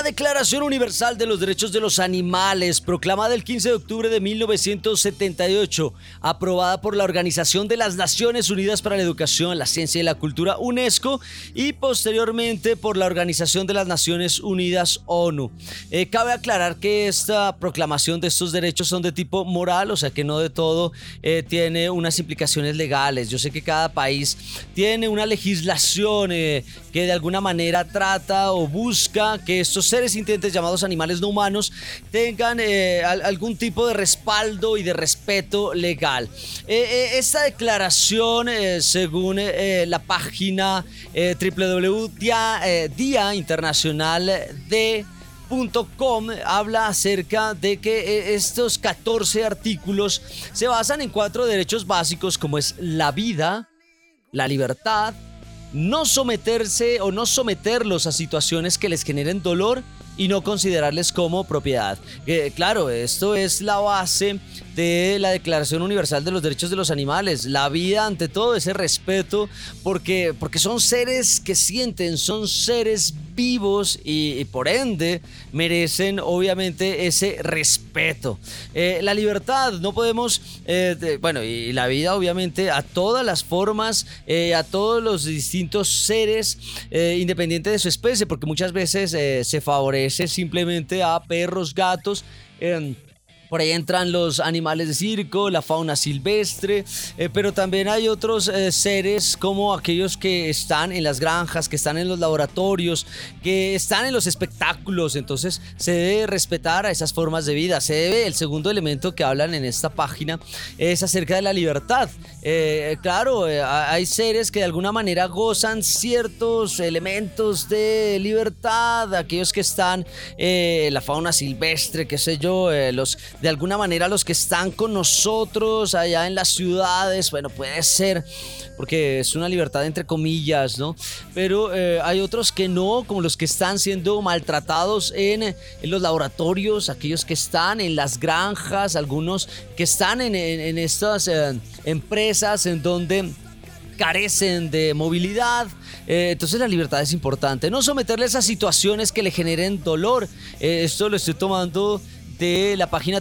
La Declaración Universal de los Derechos de los Animales, proclamada el 15 de octubre de 1978, aprobada por la Organización de las Naciones Unidas para la Educación, la Ciencia y la Cultura, UNESCO, y posteriormente por la Organización de las Naciones Unidas, ONU. Eh, cabe aclarar que esta proclamación de estos derechos son de tipo moral, o sea que no de todo eh, tiene unas implicaciones legales. Yo sé que cada país tiene una legislación eh, que de alguna manera trata o busca que estos seres sintientes llamados animales no humanos tengan eh, algún tipo de respaldo y de respeto legal. Eh, eh, esta declaración, según la página www.dia habla acerca de que estos 14 artículos se basan en cuatro derechos básicos como es la vida, la libertad, no someterse o no someterlos a situaciones que les generen dolor y no considerarles como propiedad. Eh, claro, esto es la base de la Declaración Universal de los Derechos de los Animales. La vida ante todo, ese respeto, porque, porque son seres que sienten, son seres vivos y, por ende merecen obviamente ese respeto. Eh, la libertad, no podemos, eh, bueno, y la vida obviamente a todas las formas, a todos los distintos seres, independiente de su especie, porque muchas veces se favorece simplemente a perros, gatos. Por ahí entran los animales de circo, la fauna silvestre, eh, pero también hay otros eh, seres como aquellos que están en las granjas, que están en los laboratorios, que están en los espectáculos. Entonces se debe respetar a esas formas de vida. Se debe, el segundo elemento que hablan en esta página es acerca de la libertad. Eh, claro, hay seres que de alguna manera gozan ciertos elementos de libertad, aquellos que están en la fauna silvestre, qué sé yo, los de alguna manera los que están con nosotros allá en las ciudades, bueno, puede ser, porque es una libertad entre comillas, ¿no? Pero eh, hay otros que no, como los que están siendo maltratados en, los laboratorios, aquellos que están en las granjas, algunos que están en, estas eh, empresas en donde carecen de movilidad. Eh, entonces la libertad es importante. No someterles a situaciones que le generen dolor. esto lo estoy tomando de la página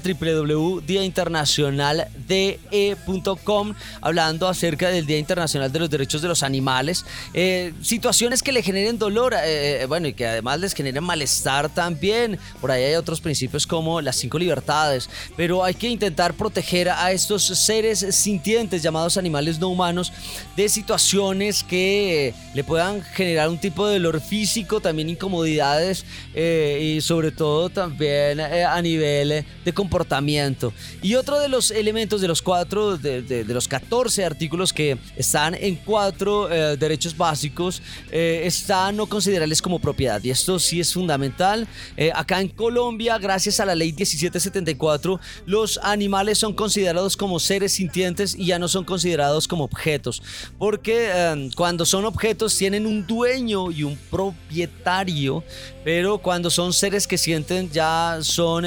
www.diainternacionalde.com hablando acerca del Día Internacional de los Derechos de los Animales. Eh, situaciones que le generen dolor, eh, eh, bueno, y que además les generen malestar también. Por ahí hay otros principios como las cinco libertades, pero hay que intentar proteger a estos seres sintientes llamados animales no humanos de situaciones que le puedan generar un tipo de dolor físico, también incomodidades y sobre todo también a nivel de comportamiento. Y otro de los elementos de los cuatro, de, los 14 artículos que están en cuatro eh, derechos básicos, eh, está no considerarles como propiedad. Y esto sí es fundamental. Eh, acá en Colombia, gracias a la ley 1774, los animales son considerados como seres sintientes y ya no son considerados como objetos. Porque em, cuando son objetos tienen un dueño y un propietario, pero cuando son seres que sienten ya son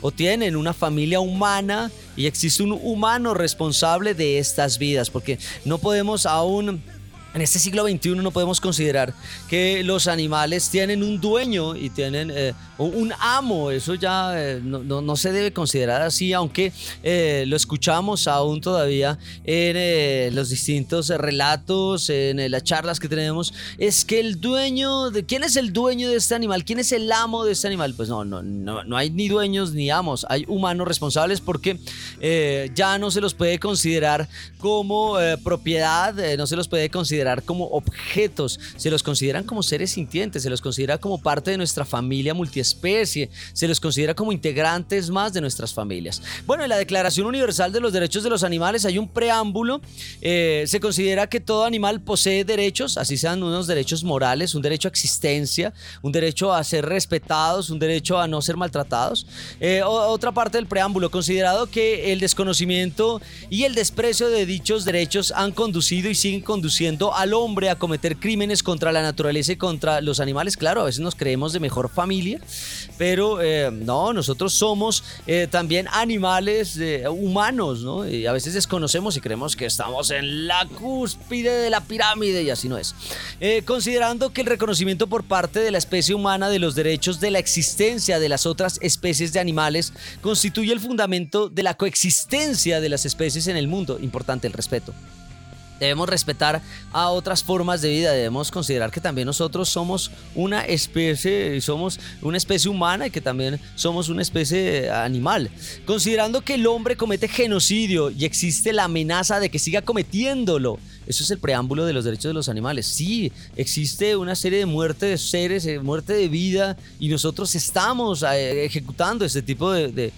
o tienen una familia humana y existe un humano responsable de estas vidas, porque no podemos aún en este siglo XXI no podemos considerar que los animales tienen un dueño y tienen eh, un amo. Eso ya eh, no, se debe considerar así, aunque eh, lo escuchamos aún todavía en los distintos relatos, en las charlas que tenemos. Es que el dueño, de, ¿quién es el dueño de este animal? ¿Quién es el amo de este animal? Pues no, no, no, no hay ni dueños ni amos, hay humanos responsables porque ya no se los puede considerar como propiedad, no se los puede considerar como objetos, se los consideran como seres sintientes, se los considera como parte de nuestra familia multiespecie, se los considera como integrantes más de nuestras familias. Bueno, en la Declaración Universal de los Derechos de los Animales hay un preámbulo, eh, se considera que todo animal posee derechos, así sean unos derechos morales, un derecho a existencia, un derecho a ser respetados, un derecho a no ser maltratados. Eh, otra parte del preámbulo, considerado que el desconocimiento y el desprecio de dichos derechos han conducido y siguen conduciendo al hombre a cometer crímenes contra la naturaleza y contra los animales. Claro, a veces nos creemos de mejor familia, pero eh, no, nosotros somos eh, también animales eh, humanos, ¿no? Y a veces desconocemos y creemos que estamos en la cúspide de la pirámide y así no es. considerando que el reconocimiento por parte de la especie humana de los derechos de la existencia de las otras especies de animales constituye el fundamento de la coexistencia de las especies en el mundo. Importante el respeto. Debemos respetar a otras formas de vida, debemos considerar que también nosotros somos una especie, somos una especie humana y que también somos una especie animal. Considerando que el hombre comete genocidio y existe la amenaza de que siga cometiéndolo. Eso es el preámbulo de los derechos de los animales. Sí, existe una serie de muerte de seres, eh, muerte de vida y nosotros estamos eh, ejecutando este tipo de,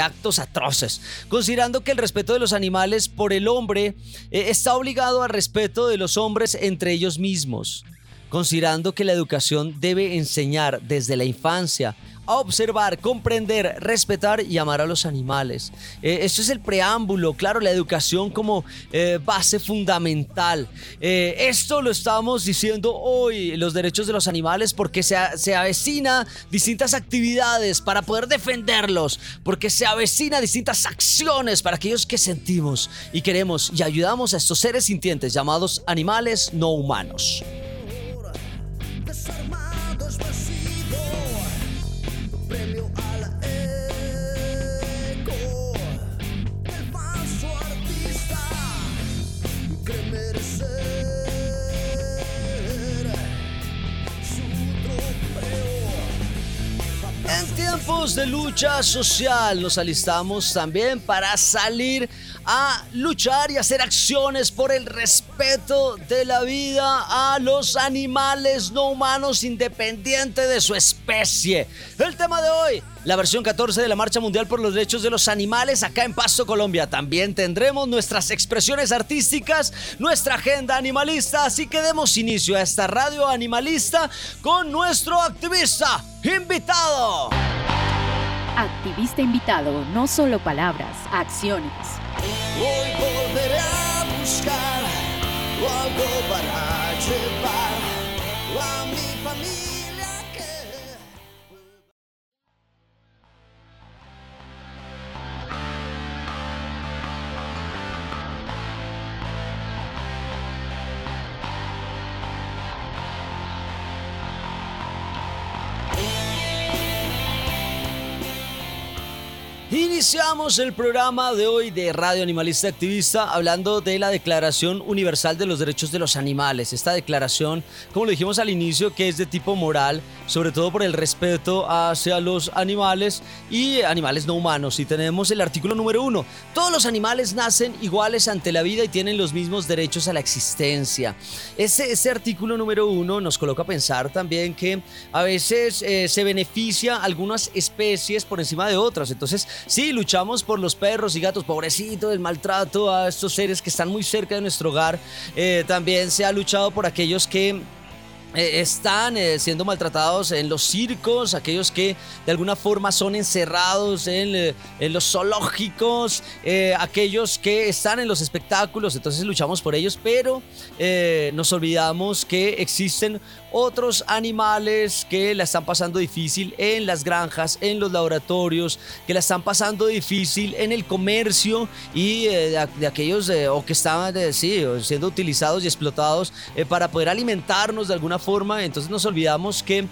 actos atroces, considerando que el respeto de los animales por el hombre eh, está obligado al respeto de los hombres entre ellos mismos, considerando que la educación debe enseñar desde la infancia a observar, comprender, respetar y amar a los animales. Eh, esto es el preámbulo, claro, la educación como eh, base fundamental. Eh, esto lo estamos diciendo hoy, los derechos de los animales, porque se, se avecina distintas actividades para poder defenderlos, porque se avecina distintas acciones para aquellos que sentimos y queremos y ayudamos a estos seres sintientes llamados animales no humanos. Tiempos de lucha social. Nos alistamos también para salir a luchar y hacer acciones por el respeto de la vida a los animales no humanos independiente de su especie. El tema de hoy, la versión 14 de la Marcha Mundial por los Derechos de los Animales acá en Pasto, Colombia. También tendremos nuestras expresiones artísticas, nuestra agenda animalista, así que demos inicio a esta radio animalista con nuestro activista invitado. Activista invitado, no solo palabras, acciones. Hoy volveré a buscar algo para llevar a mi Iniciamos el programa de hoy de Radio Animalista Activista hablando de la Declaración Universal de los Derechos de los Animales. Esta declaración, como lo dijimos al inicio, que es de tipo moral, sobre todo por el respeto hacia los animales y animales no humanos. Y tenemos el artículo número uno. Todos los animales nacen iguales ante la vida y tienen los mismos derechos a la existencia. Ese, ese artículo número uno nos coloca a pensar también que a veces eh, se beneficia algunas especies por encima de otras. Entonces, Sí, luchamos por los perros y gatos, pobrecito, el maltrato a estos seres que están muy cerca de nuestro hogar. Eh, también se ha luchado por aquellos que eh, están eh, siendo maltratados en los circos, aquellos que de alguna forma son encerrados en, los zoológicos, aquellos que están en los espectáculos, entonces luchamos por ellos, pero nos olvidamos que existen otros animales que la están pasando difícil en las granjas, en los laboratorios, que la están pasando difícil en el comercio y eh, de, aquellos eh, o que estaban eh, siendo utilizados y explotados para poder alimentarnos de alguna forma. Entonces nos olvidamos que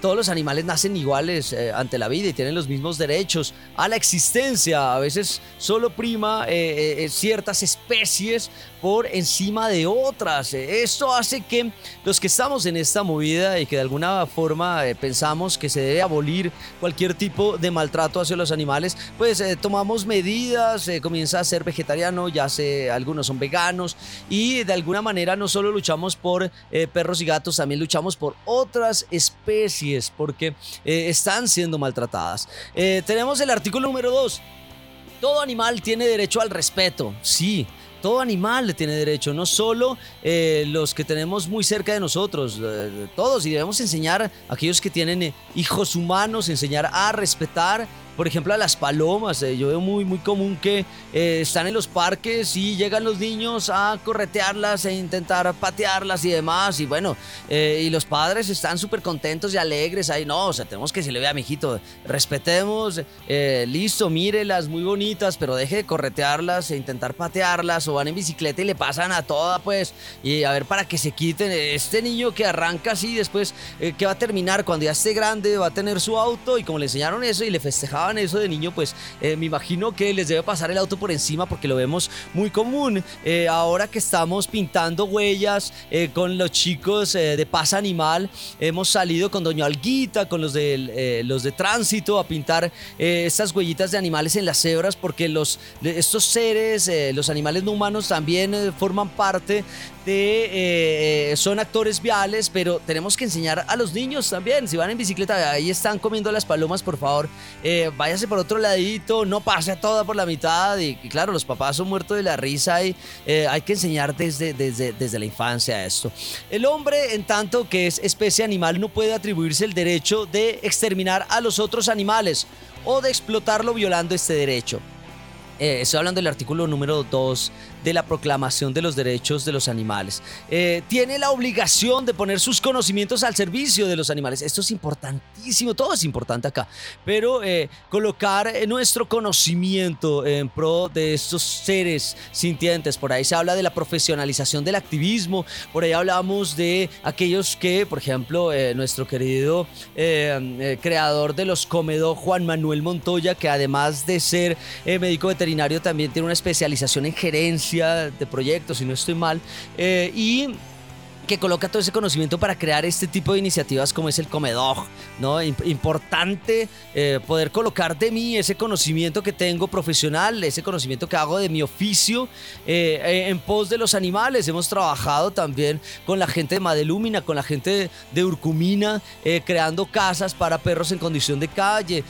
todos los animales nacen iguales ante la vida y tienen los mismos derechos a la existencia. A veces solo prima ciertas especies por encima de otras. Esto hace que los que estamos en esta movida y que de alguna forma eh, pensamos que se debe abolir cualquier tipo de maltrato hacia los animales, pues eh, tomamos medidas, eh, comienza a ser vegetariano, ya sé, algunos son veganos y de alguna manera no solo luchamos por perros y gatos, también luchamos por otras especies porque están siendo maltratadas. tenemos el artículo número 2. Todo animal tiene derecho al respeto, sí todo animal tiene derecho, no solo eh, los que tenemos muy cerca de nosotros, eh, todos, y debemos enseñar a aquellos que tienen eh, hijos humanos, enseñar a respetar por ejemplo, a las palomas. Eh, yo veo muy, muy común que eh, están en los parques y llegan los niños a corretearlas e intentar patearlas y demás. Y bueno, eh, y los padres están súper contentos y alegres. Ahí no, o sea, tenemos que decirle, vea, mijito, respetemos, listo, mírelas, muy bonitas, pero deje de corretearlas e intentar patearlas. O van en bicicleta y le pasan a toda, pues, y a ver para que se quiten. Este niño que arranca así, después, ¿qué va a terminar? Cuando ya esté grande, va a tener su auto y como le enseñaron eso y le eso de niño, pues eh, me imagino que les debe pasar el auto por encima porque lo vemos muy común. Eh, ahora que estamos pintando huellas eh, con los chicos de Paz Animal, hemos salido con Doña Alguita, con los de, los de tránsito a pintar estas huellitas de animales en las cebras porque los, estos seres, los animales no humanos también forman parte de... son actores viales, pero tenemos que enseñar a los niños también. Si van en bicicleta, ahí están comiendo las palomas, por favor, váyase por otro ladito, no pase a toda por la mitad. Y, claro, los papás son muertos de la risa y eh, hay que enseñar desde, desde, desde la infancia esto. El hombre, en tanto que es especie animal, no puede atribuirse el derecho de exterminar a los otros animales o de explotarlo violando este derecho. Eh, estoy hablando del artículo número 2 de la Proclamación de los Derechos de los Animales. Eh, tiene la obligación de poner sus conocimientos al servicio de los animales. Esto es importantísimo, todo es importante acá. Pero eh, colocar nuestro conocimiento en pro de estos seres sintientes. Por ahí se habla de la profesionalización del activismo. Por ahí hablamos de aquellos que, por ejemplo, nuestro querido creador de los Comedó, Juan Manuel Montoya, que además de ser médico veterinario, también tiene una especialización en gerencia de proyectos, si no estoy mal. Eh, y que coloca todo ese conocimiento para crear este tipo de iniciativas como es el Comedog, ¿no? Importante eh, poder colocar de mí ese conocimiento que tengo profesional, ese conocimiento que hago de mi oficio eh, eh, en pos de los animales. Hemos trabajado también con la gente de Madelúmina, con la gente de Urcumina, creando casas para perros en condición de calle,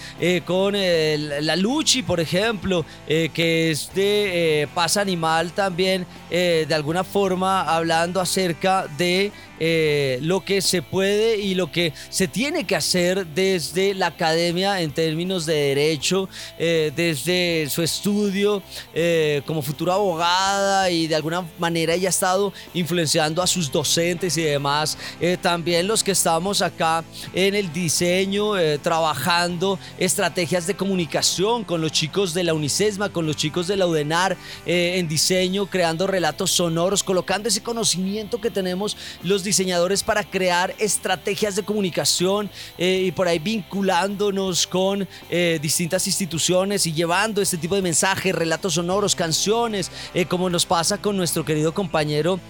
con la Luchi, por ejemplo, que es de paz animal también, de alguna forma hablando acerca de de eh, lo que se puede y lo que se tiene que hacer desde la academia en términos de derecho, eh, desde su estudio eh, como futura abogada y de alguna manera ella ha estado influenciando a sus docentes y demás. también los que estamos acá en el diseño, trabajando estrategias de comunicación con los chicos de la UNICESMA, con los chicos de la UDENAR en diseño, creando relatos sonoros, colocando ese conocimiento que tenemos los diseñadores para crear estrategias de comunicación eh, y por ahí vinculándonos con eh, distintas instituciones y llevando este tipo de mensajes, relatos sonoros, canciones, eh, como nos pasa con nuestro querido compañero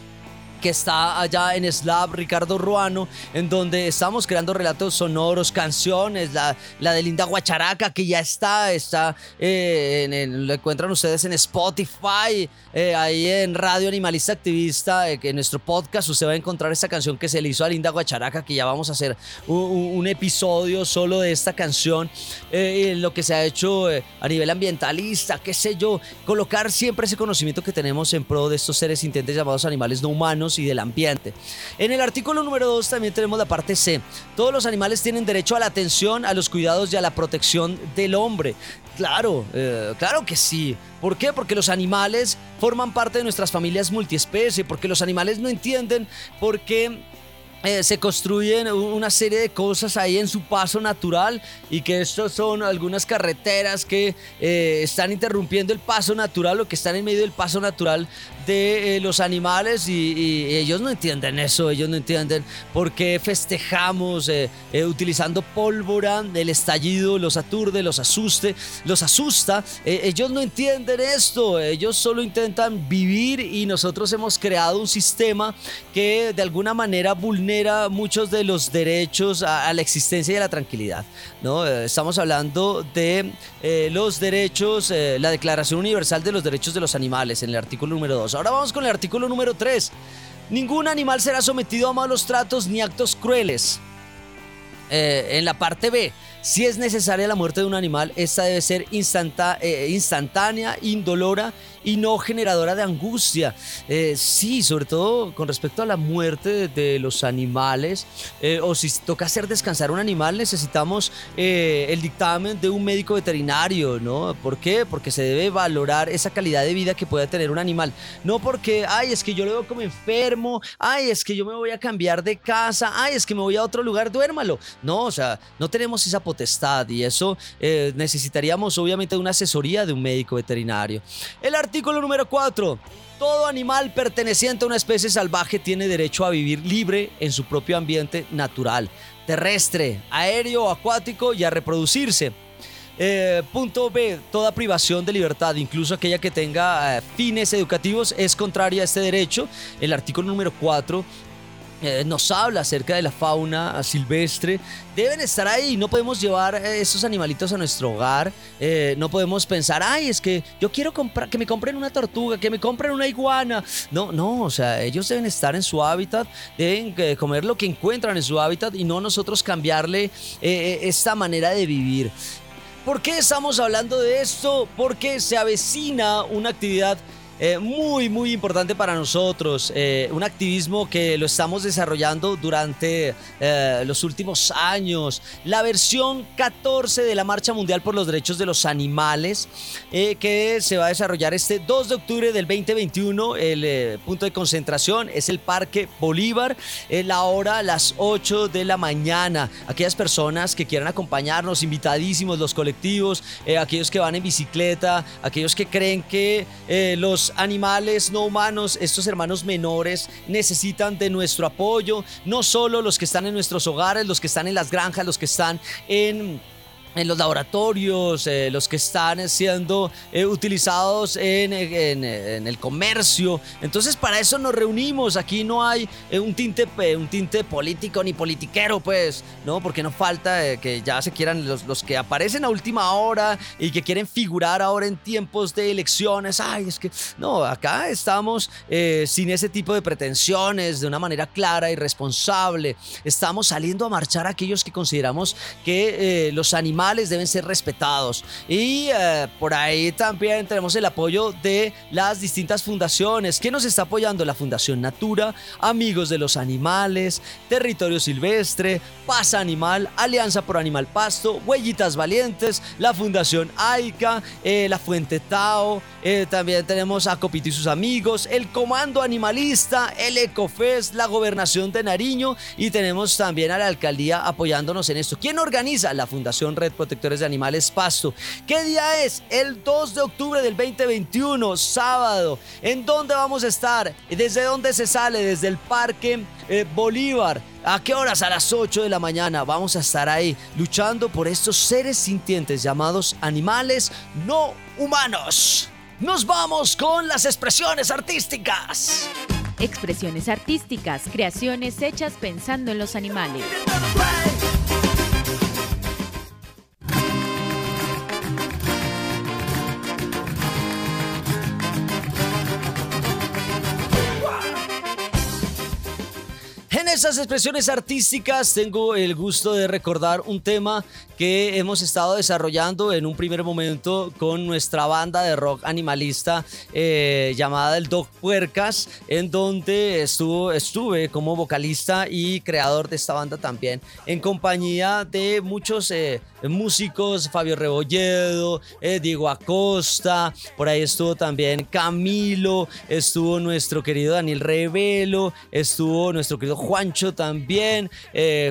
que está allá en Slab, Ricardo Ruano, en donde estamos creando relatos sonoros, canciones, la, la de Linda Guacharaca, que ya está, está, eh, lo encuentran ustedes en Spotify, eh, ahí en Radio Animalista Activista, eh, que en nuestro podcast usted va a encontrar esta canción que se le hizo a Linda Guacharaca, que ya vamos a hacer un, episodio solo de esta canción, lo que se ha hecho a nivel ambientalista, qué sé yo, colocar siempre ese conocimiento que tenemos en pro de estos seres sintientes llamados animales no humanos y del ambiente. En el artículo número 2 también tenemos la parte C. Todos los animales tienen derecho a la atención, a los cuidados y a la protección del hombre. Claro, eh, claro que sí. ¿Por qué? Porque los animales forman parte de nuestras familias multiespecie, porque los animales no entienden por qué eh, se construyen una serie de cosas ahí en su paso natural y que estos son algunas carreteras que eh, están interrumpiendo el paso natural o que están en medio del paso natural de eh, los animales y, ellos no entienden eso, ellos no entienden por qué festejamos utilizando pólvora, el estallido los aturde, los asuste, los asusta, ellos no entienden esto, ellos solo intentan vivir y nosotros hemos creado un sistema que de alguna manera vulnera muchos de los derechos a, la existencia y a la tranquilidad. ¿no? Eh, estamos hablando de eh, los derechos, eh, la Declaración Universal de los Derechos de los Animales en el artículo número 2. Ahora vamos con el artículo número 3. Ningún animal será sometido a malos tratos ni actos crueles. en la parte B, si es necesaria la muerte de un animal, esta debe ser instantánea, indolora y no generadora de angustia. Eh, sí, sobre todo con respecto a la muerte de, los animales, eh, o si toca hacer descansar un animal, necesitamos eh, el dictamen de un médico veterinario, ¿no? ¿Por qué? Porque se debe valorar esa calidad de vida que puede tener un animal. No porque, ay, es que yo lo veo como enfermo, ay, es que yo me voy a cambiar de casa, ay, es que me voy a otro lugar, duérmalo. No, o sea, no tenemos esa y eso necesitaríamos obviamente una asesoría de un médico veterinario. El Artículo número 4. Todo animal perteneciente a una especie salvaje tiene derecho a vivir libre en su propio ambiente natural, terrestre, aéreo, acuático y a reproducirse. Eh, punto B. Toda privación de libertad, incluso aquella que tenga eh, fines educativos, es contraria a este derecho. El artículo número 4 eh, nos habla acerca de la fauna silvestre. Deben estar ahí, no podemos llevar eh, esos animalitos a nuestro hogar. Eh, no podemos pensar, ay, es que yo quiero comprar, que me compren una tortuga, que me compren una iguana. No, no, o sea, ellos deben estar en su hábitat, deben comer lo que encuentran en su hábitat y no nosotros cambiarle esta manera de vivir. ¿Por qué estamos hablando de esto? Porque se avecina una actividad eh, muy, muy importante para nosotros. Eh, un activismo que lo estamos desarrollando durante eh, los últimos años. La versión 14 de la Marcha Mundial por los Derechos de los Animales, que se va a desarrollar este 2 de octubre del 2021. El punto de concentración es el Parque Bolívar. la hora las 8 de la mañana. Aquellas personas que quieran acompañarnos, invitadísimos, los colectivos, aquellos que van en bicicleta, aquellos que creen que los animales no humanos, estos hermanos menores, necesitan de nuestro apoyo, no solo los que están en nuestros hogares, los que están en las granjas, los que están en en los laboratorios, eh, los que están siendo eh, utilizados en, en, el comercio. Entonces para eso nos reunimos. Aquí no hay eh, un, tinte, un tinte político ni politiquero, pues, ¿no? Porque no falta que ya se quieran los, los que aparecen a última hora y que quieren figurar ahora en tiempos de elecciones. Ay, es que no, acá estamos sin ese tipo de pretensiones, de una manera clara y responsable. Estamos saliendo a marchar aquellos que consideramos que los animales deben ser respetados. Y eh, por ahí también tenemos el apoyo de las distintas fundaciones. que nos está apoyando? La Fundación Natura, Amigos de los Animales, Territorio Silvestre, Paz Animal, Alianza por Animal Pasto, Huellitas Valientes, la Fundación AICA, eh, la Fuente Tao, eh, también tenemos a Copito y sus amigos, el Comando Animalista, el Ecofest, la Gobernación de Nariño y tenemos también a la alcaldía apoyándonos en esto. ¿Quién organiza? La Fundación Red Protectores de Animales Pasto. ¿Qué día es? El 2 de octubre del 2021, sábado. ¿En dónde vamos a estar? ¿Desde dónde se sale? Desde el Parque eh, Bolívar. ¿A qué horas? A las 8 de la mañana vamos a estar ahí luchando por estos seres sintientes llamados animales no humanos. Nos vamos con las expresiones artísticas. Expresiones artísticas, creaciones hechas pensando en los animales. Esas expresiones artísticas tengo el gusto de recordar un tema que hemos estado desarrollando en un primer momento con nuestra banda de rock animalista eh, llamada el Dog Puercas, en donde estuve como vocalista y creador de esta banda también, en compañía de muchos eh, músicos, Fabio Rebolledo, eh, Diego Acosta, por ahí estuvo también Camilo, estuvo nuestro querido Daniel Revelo, estuvo nuestro querido Juancho también,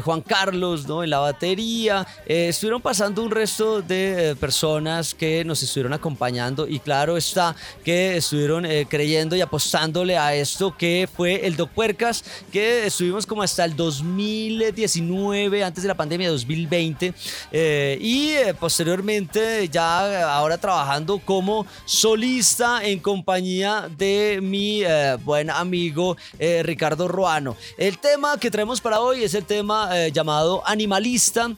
Juan Carlos ¿no? en la batería estuvieron pasando un resto de eh, personas que nos estuvieron acompañando y claro está que estuvieron eh, creyendo y apostándole a esto que fue el Doc Puercas, que estuvimos como hasta el 2019, antes de la pandemia 2020, eh, y posteriormente ya ahora trabajando como solista en compañía de mi buen amigo Ricardo Ruano. El tema que traemos para hoy es el tema llamado Animalista eh, eh,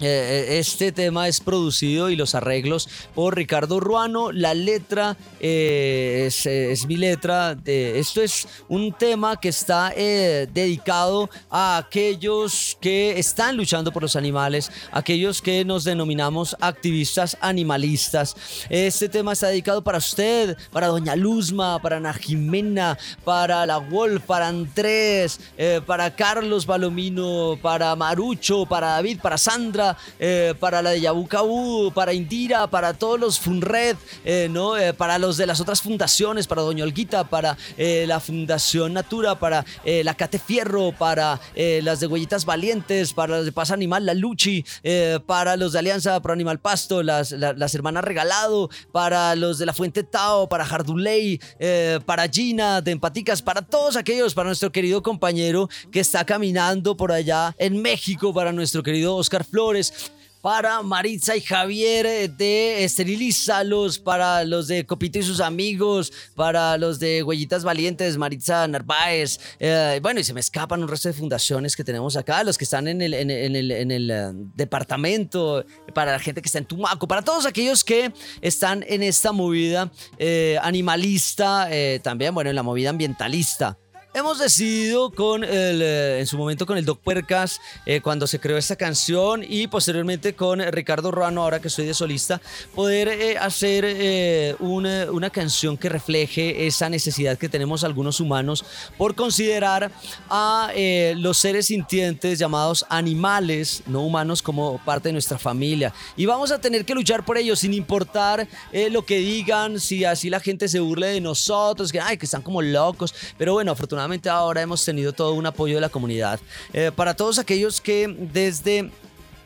este tema es producido y los arreglos por Ricardo Ruano. La letra eh, es, mi letra. esto es un tema que está dedicado a aquellos que están luchando por los animales, aquellos que nos denominamos activistas animalistas. Este tema está dedicado para usted, para Doña Luzma, para Ana Jimena, para La Wolf, para Andrés, para Carlos Balomino, para Marucho, para David, para Sandra eh, para la de Yabucabú, para Indira, para todos los Funred, eh, ¿no? Eh, para los de las otras fundaciones, para Doña Olguita, para la Fundación Natura, para la Cate Fierro, para las de Huellitas Valientes, para las de Paz Animal, la Luchi, para los de Alianza Pro Animal Pasto, las, las, Hermanas Regalado, para los de la Fuente Tao, para Jarduley, para Gina de Empaticas, para todos aquellos, para nuestro querido compañero que está caminando por allá en México, para nuestro querido Oscar Flores para Maritza y Javier eh, de Esterilízalos, para los de Copito y sus amigos, para los de Huellitas Valientes, Maritza Narváez. Eh, bueno, y se me escapan un resto de fundaciones que tenemos acá, los que están en el, eh, departamento, para la gente que está en Tumaco, para todos aquellos que están en esta movida animalista, también, bueno, en la movida ambientalista. Hemos decidido con el, eh, en su momento con el Doc Puercas, eh, cuando se creó esta canción y posteriormente con Ricardo Ruano, ahora que soy de solista, poder eh, hacer una, una, canción que refleje esa necesidad que tenemos algunos humanos por considerar a los seres sintientes llamados animales, no humanos, como parte de nuestra familia. Y vamos a tener que luchar por ellos sin importar lo que digan, si así la gente se burle de nosotros, que, ay, que están como locos. Pero bueno, afortunadamente ahora hemos tenido todo un apoyo de la comunidad. Eh, para todos aquellos que desde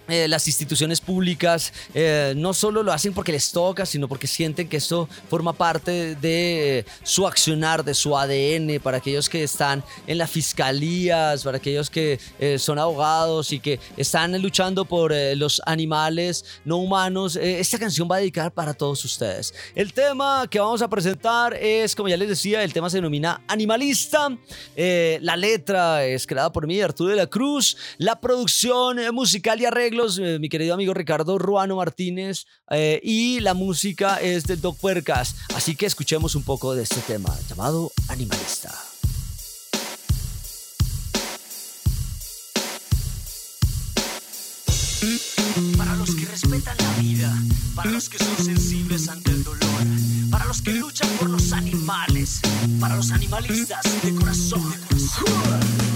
eh, las instituciones públicas eh, no solo lo hacen porque les toca, sino porque sienten que esto forma parte de su accionar, de su ADN, para aquellos que están en las fiscalías, para aquellos que eh, son abogados y que están luchando por los animales no humanos. esta canción va a dedicar para todos ustedes. El tema que vamos a presentar es, como ya les decía, el tema se denomina Animalista. la letra es creada por mí, Arturo de la Cruz. La producción musical y arreglo eh, mi querido amigo Ricardo Ruano Martínez, eh, y la música es de Doc Puercas. Así que escuchemos un poco de este tema llamado Animalista. Para los que respetan la vida, para los que son sensibles ante el dolor, para los que luchan por los animales, para los animalistas de corazón. De corazón.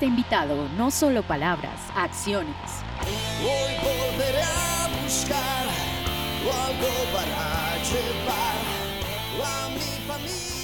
Está invitado, no solo palabras, acciones. Hoy volveré a buscar algo para llevar a mi familia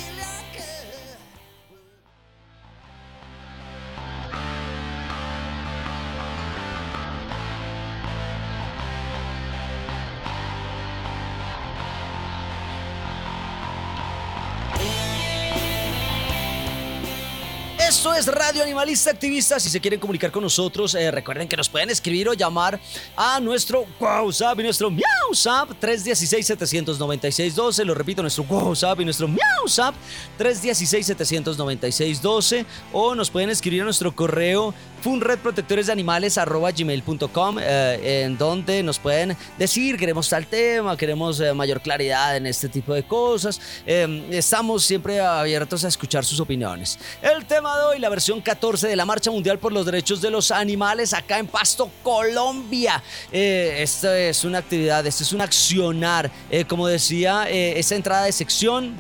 es Radio Animalista Activista. Si se quieren comunicar con nosotros, eh, recuerden que nos pueden escribir o llamar a nuestro WhatsApp y nuestro MiauSap 316-796-12. Lo repito, nuestro WhatsApp y nuestro MiauSap 316-796-12. O nos pueden escribir a nuestro correo funredprotectoresdeanimales.gmail.com eh, en donde nos pueden decir queremos tal tema, queremos eh, mayor claridad en este tipo de cosas. Eh, estamos siempre abiertos a escuchar sus opiniones. El tema de hoy, la versión 14 de la Marcha Mundial por los Derechos de los Animales acá en Pasto, Colombia. Eh, esta es una actividad, este es un accionar. Eh, como decía, esa entrada de sección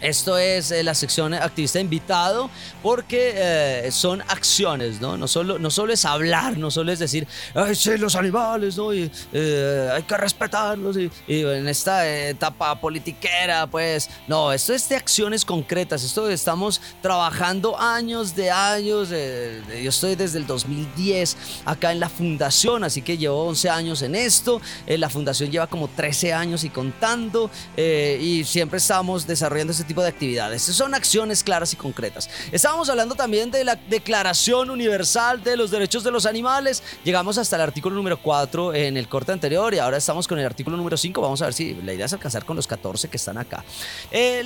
esto es eh, la sección activista invitado porque eh, son acciones, ¿no? No solo, no solo es hablar, no solo es decir, ay, sí, los animales, ¿no? Y, eh, hay que respetarlos. Y, en esta etapa politiquera, pues, no, esto es de acciones concretas. Esto estamos trabajando años de años. yo estoy desde el 2010 acá en la fundación, así que llevo 11 años en esto. La fundación lleva como 13 años y contando. y siempre estamos desarrollando este tipo de actividades. Son acciones claras y concretas. Estábamos hablando también de la Declaración Universal de los Derechos de los Animales. Llegamos hasta el artículo número 4 en el corte anterior y ahora estamos con el artículo número 5. Vamos a ver si la idea es alcanzar con los 14 que están acá. Eh,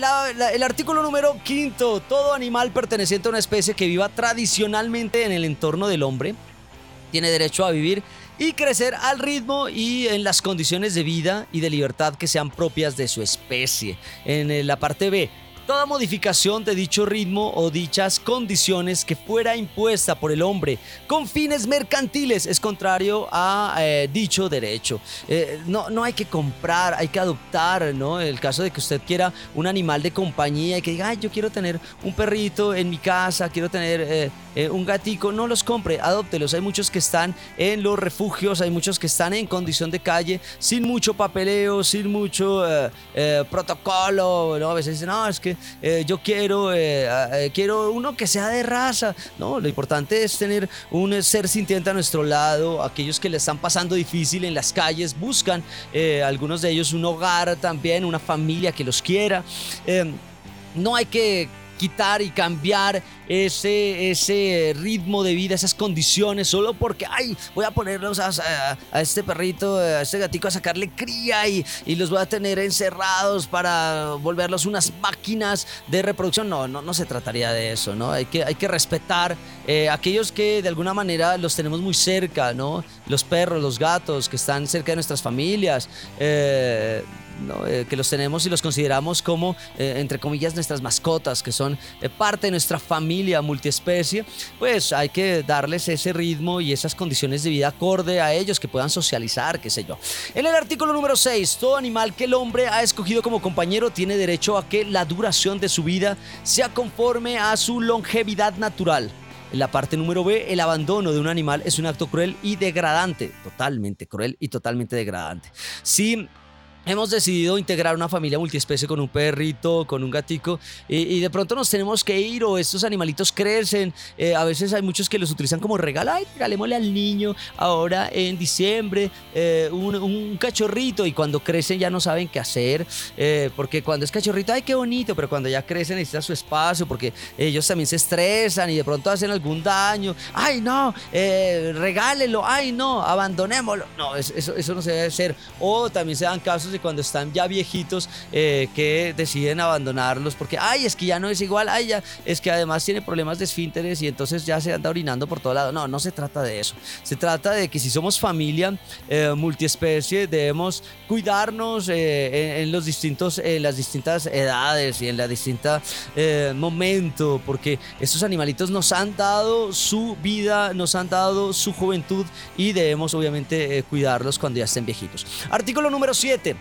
el artículo número 5. Todo animal perteneciente a una especie que viva tradicionalmente en el entorno del hombre tiene derecho a vivir y crecer al ritmo y en las condiciones de vida y de libertad que sean propias de su especie. En eh, la parte B, toda modificación de dicho ritmo o dichas condiciones que fuera impuesta por el hombre con fines mercantiles es contrario a eh, dicho derecho. Eh, no, no hay que comprar, hay que adoptar, ¿no? El caso de que usted quiera un animal de compañía y que diga, yo quiero tener un perrito en mi casa, quiero tener eh, un gatico, no los compre, adóptelos. Hay muchos que están en los refugios, hay muchos que están en condición de calle, sin mucho papeleo, sin mucho protocolo, ¿no? A veces dicen, no, es que eh, yo quiero, eh, eh, quiero uno que sea de raza. No, lo importante es tener un ser sintiente a nuestro lado, aquellos que le están pasando difícil en las calles, buscan algunos de ellos un hogar también, una familia que los quiera. No hay que quitar y cambiar ese, ese ritmo de vida, esas condiciones, solo porque, ay, voy a ponerlos a, este perrito, a este gatico a sacarle cría y, y los voy a tener encerrados para volverlos unas máquinas de reproducción. No, no, no se trataría de eso, ¿no? Hay que, hay que respetar eh, aquellos que de alguna manera los tenemos muy cerca, ¿no? Los perros, los gatos que están cerca de nuestras familias. eh, Eh, que los tenemos y los consideramos como, eh, entre comillas, nuestras mascotas, que son eh, parte de nuestra familia multiespecie, pues hay que darles ese ritmo y esas condiciones de vida acorde a ellos, que puedan socializar, qué sé yo. En el artículo número 6, todo animal que el hombre ha escogido como compañero tiene derecho a que la duración de su vida sea conforme a su longevidad natural. En la parte número B, el abandono de un animal es un acto cruel y degradante, totalmente cruel y totalmente degradante. Si hemos decidido integrar una familia multiespecie con un perrito, con un gatico, y, de pronto nos tenemos que ir o estos animalitos crecen. eh, a veces hay muchos que los utilizan como regalo. Ay, regalémosle al niño ahora en diciembre eh, un, cachorrito y cuando crecen ya no saben qué hacer, eh, porque cuando es cachorrito, ay, qué bonito, pero cuando ya crecen necesita su espacio porque ellos también se estresan y de pronto hacen algún daño. Ay, no, regálelo, ay, no, abandonémoslo. No, es- eso, eso no se debe hacer. O también se dan casos de cuando están ya viejitos eh, que deciden abandonarlos porque, ay, es que ya no es igual, ay, ya, es que además tiene problemas de esfínteres y entonces ya se anda orinando por todo lado. No, no se trata de eso. Se trata de que si somos familia eh, multiespecie, debemos cuidarnos eh, en, los distintos, en las distintas edades y en la distinta eh, momento, porque estos animalitos nos han dado su vida, nos han dado su juventud y debemos obviamente cuidarlos cuando ya estén viejitos. Artículo número 7.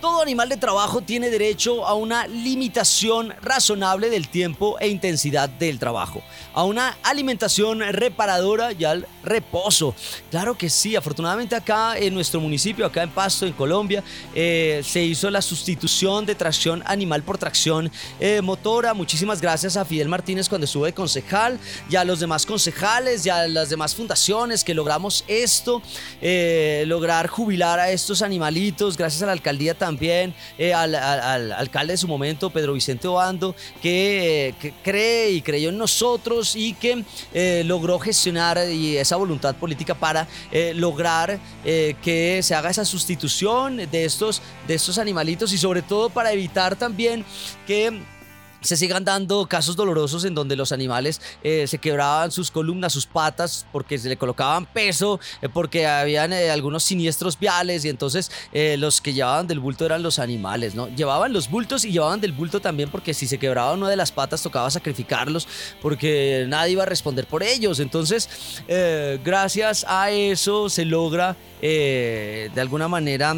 Todo animal de trabajo tiene derecho a una limitación razonable del tiempo e intensidad del trabajo, a una alimentación reparadora y al reposo. Claro que sí, afortunadamente acá en nuestro municipio, acá en Pasto, en Colombia, eh, se hizo la sustitución de tracción animal por tracción eh, motora. Muchísimas gracias a Fidel Martínez cuando estuvo de concejal y a los demás concejales y a las demás fundaciones que logramos esto, eh, lograr jubilar a estos animalitos, gracias a la alcaldía también también eh, al, alcalde de su momento, Pedro Vicente Obando, que, cree y creyó en nosotros y que eh, logró gestionar y esa voluntad política para eh, lograr que se haga esa sustitución de estos, de estos animalitos y sobre todo para evitar también que se sigan dando casos dolorosos en donde los animales eh, se quebraban sus columnas, sus patas, porque se le colocaban peso, eh, porque habían eh, algunos siniestros viales y entonces los que llevaban del bulto eran los animales, ¿no? Llevaban los bultos y llevaban del bulto también porque si se quebraba una de las patas tocaba sacrificarlos porque nadie iba a responder por ellos. Entonces, gracias a eso se logra de alguna manera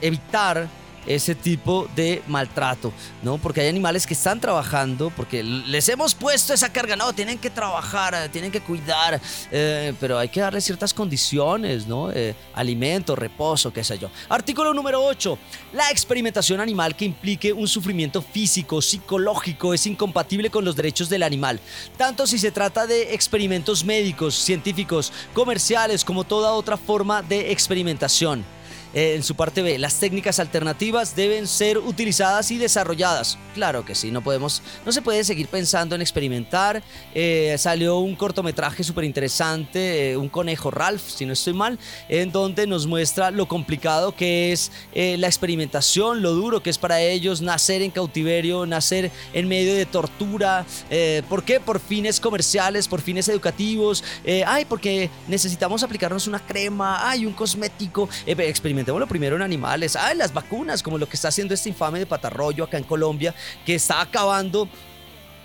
evitar ese tipo de maltrato, ¿no? Porque hay animales que están trabajando, porque les hemos puesto esa carga, no, tienen que trabajar, tienen que cuidar, eh, pero hay que darle ciertas condiciones, ¿no? Eh, alimento, reposo, qué sé yo. Artículo número 8. La experimentación animal que implique un sufrimiento físico, psicológico, es incompatible con los derechos del animal, tanto si se trata de experimentos médicos, científicos, comerciales, como toda otra forma de experimentación. Eh, en su parte B, las técnicas alternativas deben ser utilizadas y desarrolladas. Claro que sí, no podemos, no se puede seguir pensando en experimentar. Eh, salió un cortometraje súper interesante, eh, un conejo Ralph, si no estoy mal, en donde nos muestra lo complicado que es la experimentación, lo duro que es para ellos nacer en cautiverio, nacer en medio de tortura. ¿Por qué? Por fines comerciales, por fines educativos. ay, porque necesitamos aplicarnos una crema, ay, un cosmético. experimentar lo primero en animales. Ah, las vacunas, como lo que está haciendo este infame de Patarroyo acá en Colombia, que está acabando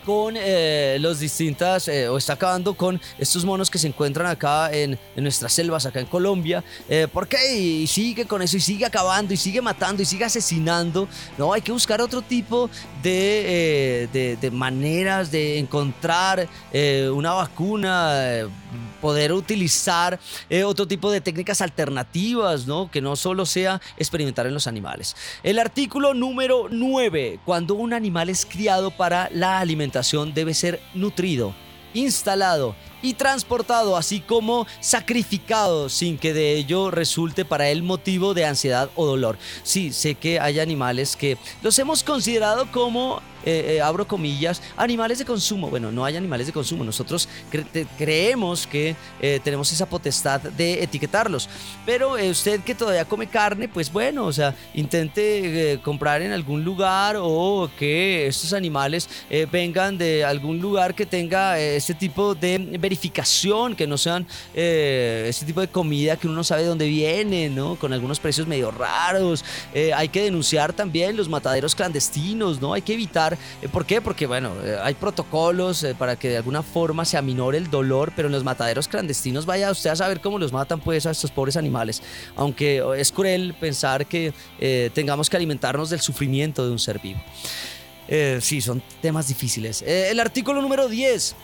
con eh, los distintas, eh, o está acabando con estos monos que se encuentran acá en, nuestras selvas, acá en Colombia. Eh, ¿Por qué? Y sigue con eso, y sigue acabando, y sigue matando, y sigue asesinando. No, hay que buscar otro tipo de, de, de maneras de encontrar una vacuna poder utilizar eh, otro tipo de técnicas alternativas, ¿no? Que no solo sea experimentar en los animales. El artículo número 9, cuando un animal es criado para la alimentación debe ser nutrido, instalado y transportado, así como sacrificado sin que de ello resulte para él motivo de ansiedad o dolor. Sí, sé que hay animales que los hemos considerado como eh, eh, abro comillas, animales de consumo. Bueno, no hay animales de consumo. Nosotros creemos que eh, tenemos esa potestad de etiquetarlos. Pero usted que todavía come carne, pues bueno, o sea, intente comprar en algún lugar o que estos animales vengan de algún lugar que tenga este tipo de verificación, que no sean este tipo de comida que uno no sabe de dónde viene, ¿no? Con algunos precios medio raros. hay que denunciar también los mataderos clandestinos, ¿no? Hay que evitar eh, ¿Por qué? Porque, bueno, eh, hay protocolos eh, para que de alguna forma se aminore el dolor, pero en los mataderos clandestinos vaya usted a saber cómo los matan pues a estos pobres animales. Aunque es cruel pensar que tengamos que alimentarnos del sufrimiento de un ser vivo. sí, son temas difíciles. el artículo número 10.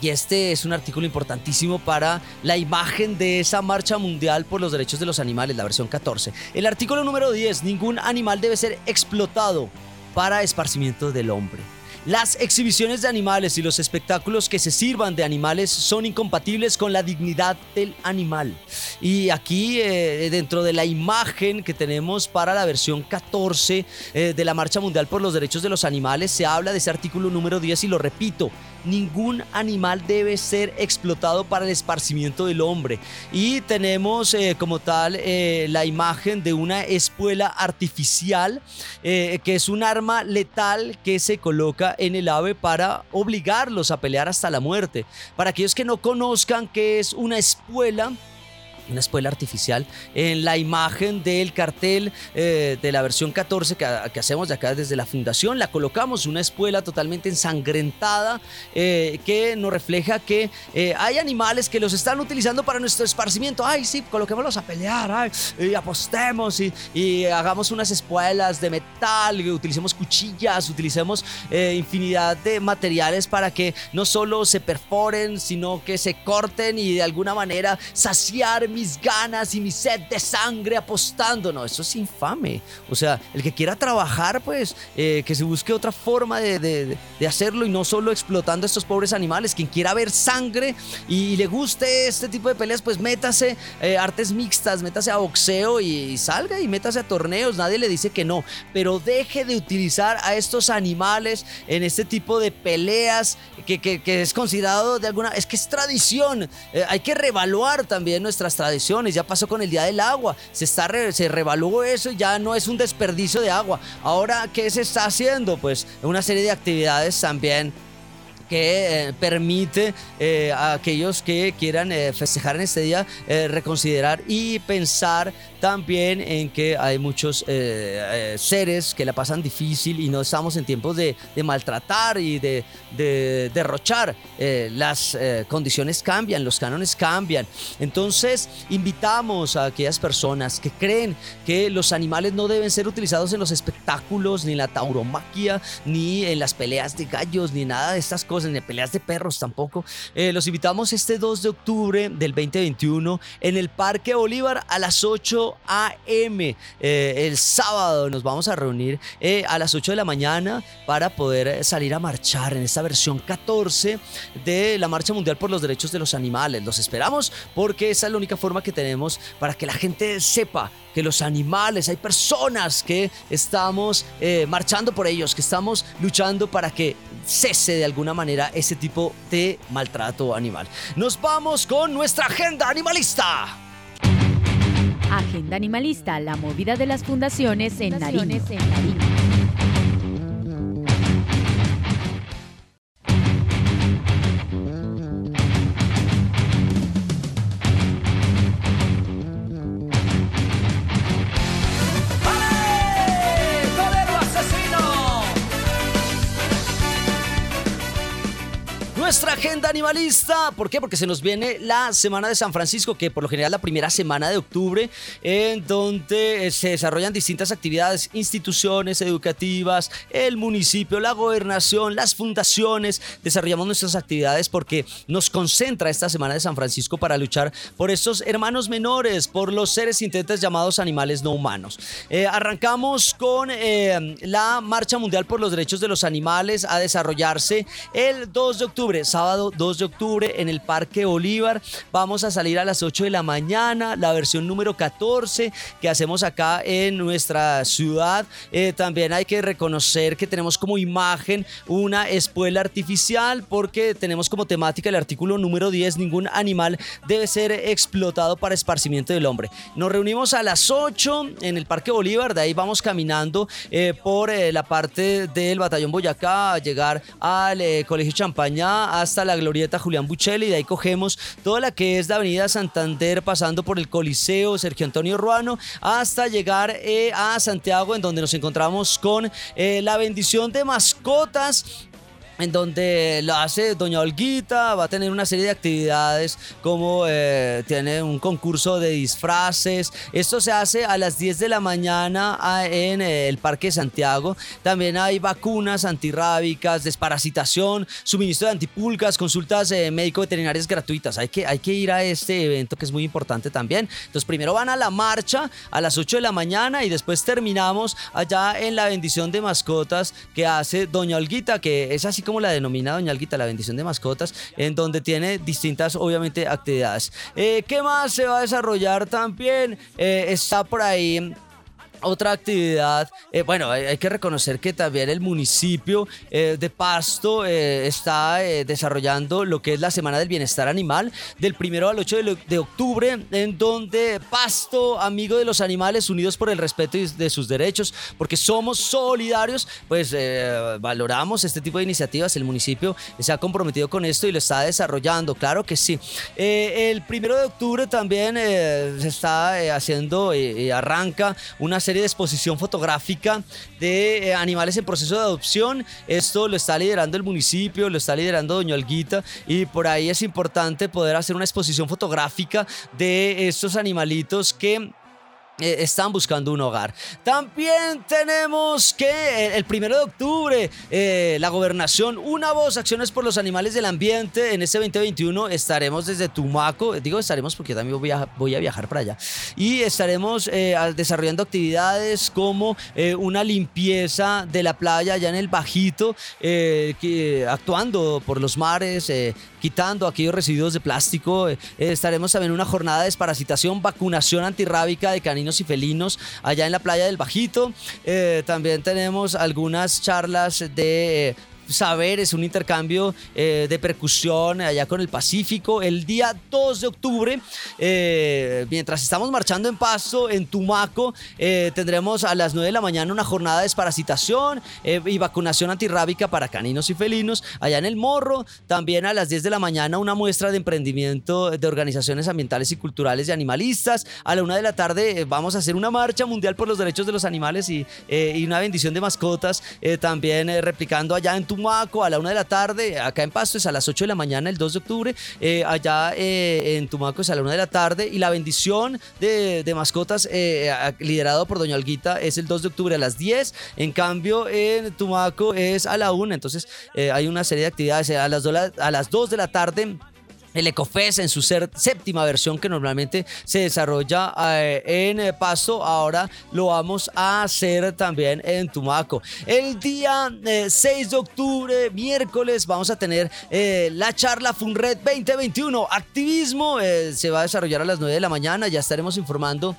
Y este es un artículo importantísimo para la imagen de esa marcha mundial por los derechos de los animales, la versión 14. El artículo número 10, ningún animal debe ser explotado para esparcimiento del hombre. Las exhibiciones de animales y los espectáculos que se sirvan de animales son incompatibles con la dignidad del animal. Y aquí, eh, dentro de la imagen que tenemos para la versión 14 eh, de la Marcha Mundial por los Derechos de los Animales, se habla de ese artículo número 10 y lo repito, ningún animal debe ser explotado para el esparcimiento del hombre. Y tenemos eh, como tal eh, la imagen de una espuela artificial, eh, que es un arma letal que se coloca en el ave para obligarlos a pelear hasta la muerte. Para aquellos que no conozcan qué es una espuela, una espuela artificial en la imagen del cartel eh, de la versión 14 que, hacemos de acá desde la fundación. La colocamos una espuela totalmente ensangrentada eh, que nos refleja que eh, hay animales que los están utilizando para nuestro esparcimiento. Ay, sí, coloquémoslos a pelear, ay, y apostemos y, y, hagamos unas espuelas de metal, utilicemos cuchillas, utilicemos infinidad de materiales para que no solo se perforen, sino que se corten y de alguna manera saciar mi mis ganas y mi sed de sangre apostando. No, eso es infame. O sea, el que quiera trabajar, pues eh, que se busque otra forma de, hacerlo y no solo explotando a estos pobres animales. Quien quiera ver sangre y, le guste este tipo de peleas, pues métase eh, artes mixtas, métase a boxeo y, salga y métase a torneos. Nadie le dice que no, pero deje de utilizar a estos animales en este tipo de peleas que, que, es considerado de alguna... Es que es tradición. Eh, hay que reevaluar también nuestras tradiciones ya pasó con el Día del Agua, se, está se revaluó eso y ya no es un desperdicio de agua. Ahora, ¿qué se está haciendo? Pues una serie de actividades también que eh, permite eh, a aquellos que quieran eh, festejar en este día reconsiderar y pensar también en que hay muchos seres que la pasan difícil y no estamos en tiempos de, maltratar y de, derrochar. las condiciones cambian, los cánones cambian. Entonces invitamos a aquellas personas que creen que los animales no deben ser utilizados en los espectáculos, ni en la tauromaquia, ni en las peleas de gallos, ni nada de estas cosas en peleas de perros tampoco. Eh, los invitamos este 2 de octubre del 2021 en el Parque Bolívar a las 8 a.m. Eh, el sábado nos vamos a reunir eh, a las 8 de la mañana para poder salir a marchar en esta versión 14 de la Marcha Mundial por los Derechos de los Animales. Los esperamos porque esa es la única forma que tenemos para que la gente sepa que los animales, hay personas que estamos marchando por ellos, que estamos luchando para que cese de alguna manera ese tipo de maltrato animal. Nos vamos con nuestra agenda animalista. Agenda Animalista, la movida de las fundaciones en Nariño. Nuestra agenda animalista. ¿Por qué? Porque se nos viene la Semana de San Francisco, que por lo general la primera semana de octubre, en donde eh, se desarrollan distintas actividades, instituciones educativas, el municipio, la gobernación, las fundaciones. Desarrollamos nuestras actividades porque nos concentra esta Semana de San Francisco para luchar por estos hermanos menores, por los seres sintientes llamados animales no humanos. Eh, arrancamos con eh, la Marcha Mundial por los Derechos de los Animales a desarrollarse el 2 de octubre sábado 2 de octubre en el Parque Bolívar. Vamos a salir a las 8 de la mañana, la versión número 14 que hacemos acá en nuestra ciudad. Eh, también hay que reconocer que tenemos como imagen una espuela artificial porque tenemos como temática el artículo número 10, ningún animal debe ser explotado para esparcimiento del hombre. Nos reunimos a las 8 en el Parque Bolívar, de ahí vamos caminando eh, por eh, la parte del Batallón Boyacá a llegar al Colegio Champañá hasta la glorieta Julián Buchelli. De ahí cogemos toda la que es la avenida Santander, pasando por el Coliseo Sergio Antonio Ruano, hasta llegar eh, a Santiago, en donde nos encontramos con eh, la bendición de mascotas en donde lo hace Doña Olguita, va a tener una serie de actividades como eh, tiene un concurso de disfraces, esto se hace a las 10 de la mañana en eh, el Parque Santiago, también hay vacunas antirrábicas, desparasitación, suministro de antipulgas, consultas eh, médico-veterinarias gratuitas, hay que, hay que ir a este evento que es muy importante también, entonces primero van a la marcha a las 8 de la mañana y después terminamos allá en la bendición de mascotas que hace Doña Olguita, que es así como como la denomina Doña Alguita, la bendición de mascotas, en donde tiene distintas, obviamente, actividades. Eh, ¿Qué más se va a desarrollar también? Eh, está por ahí otra actividad, eh, bueno, hay, que reconocer que también el municipio eh, de Pasto eh, está desarrollando lo que es la Semana del Bienestar Animal del primero al 8 de, de octubre, en donde Pasto, amigo de los animales, unidos por el respeto de sus derechos, porque somos solidarios, pues valoramos este tipo de iniciativas. El municipio se ha comprometido con esto y lo está desarrollando, claro que sí. El primero de octubre también se está haciendo y arranca una serie de exposición fotográfica de eh, animales en proceso de adopción. Esto lo está liderando el municipio, lo está liderando Doña Olguita y por ahí es importante poder hacer una exposición fotográfica de estos animalitos que están buscando un hogar. También tenemos que eh, el primero de octubre, eh, la gobernación, una voz, acciones por los animales del ambiente. En este 2021 estaremos desde Tumaco, digo estaremos porque también voy a, voy a viajar para allá, y estaremos eh, desarrollando actividades como eh, una limpieza de la playa allá en el Bajito, eh, actuando por los mares, eh, quitando aquellos residuos de plástico. Eh, estaremos también en una jornada de desparasitación, vacunación antirrábica de caninos y felinos allá en la playa del Bajito. Eh, también tenemos algunas charlas de... saberes, un intercambio eh, de percusión allá con el Pacífico. El día 2 de octubre, eh, mientras estamos marchando en Pasto, en Tumaco, eh, tendremos a las 9 de la mañana una jornada de desparasitación eh, y vacunación antirrábica para caninos y felinos. Allá en el Morro, también a las 10 de la mañana una muestra de emprendimiento de organizaciones ambientales y culturales y animalistas. A la 1 de la tarde vamos a hacer una marcha mundial por los derechos de los animales y, y una bendición de mascotas. también replicando allá en Tumaco a la 1 de la tarde. Acá en Pasto es a las 8 de la mañana el 2 de octubre. eh, allá eh, en Tumaco es a la 1 de la tarde. Y la bendición de, mascotas eh, liderado por Doña Olguita es el 2 de octubre a las 10. En cambio en Tumaco es a la 1. Entonces eh, hay una serie de actividades. A las, a las 2 de la tarde el Ecofest en su séptima versión que normalmente se desarrolla eh, en eh, Pasto, ahora lo vamos a hacer también en Tumaco. El día eh, 6 de octubre, miércoles, vamos a tener eh, la charla FUNRED 2021. Activismo eh, se va a desarrollar a las 9 de la mañana, ya estaremos informando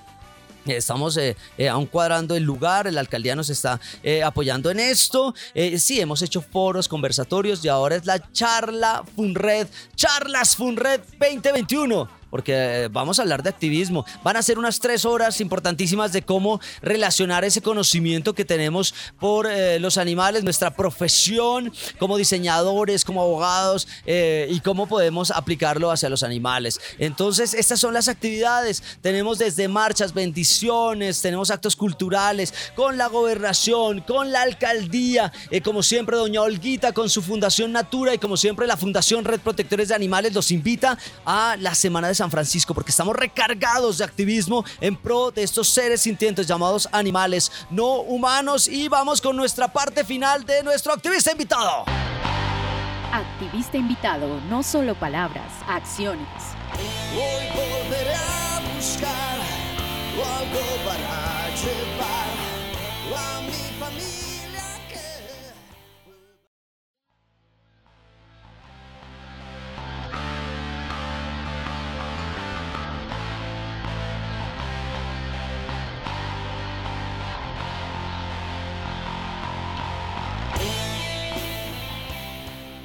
Estamos eh, eh, aún cuadrando el lugar, la alcaldía nos está eh, apoyando en esto. Eh, sí, hemos hecho foros, conversatorios y ahora es la charla FUNRED, charlas FUNRED 2021 porque eh, vamos a hablar de activismo. Van a ser unas tres horas importantísimas de cómo relacionar ese conocimiento que tenemos por eh, los animales, nuestra profesión como diseñadores, como abogados eh, y cómo podemos aplicarlo hacia los animales. Entonces, estas son las actividades. Tenemos desde marchas, bendiciones, tenemos actos culturales con la gobernación, con la alcaldía, eh, como siempre, doña Olguita con su Fundación Natura y como siempre la Fundación Red Protectores de Animales los invita a la Semana de San Francisco porque estamos recargados de activismo en pro de estos seres sintientes llamados animales no humanos y vamos con nuestra parte final de nuestro activista invitado. Activista invitado, no solo palabras, acciones. Hoy volveré a buscar algo para llevar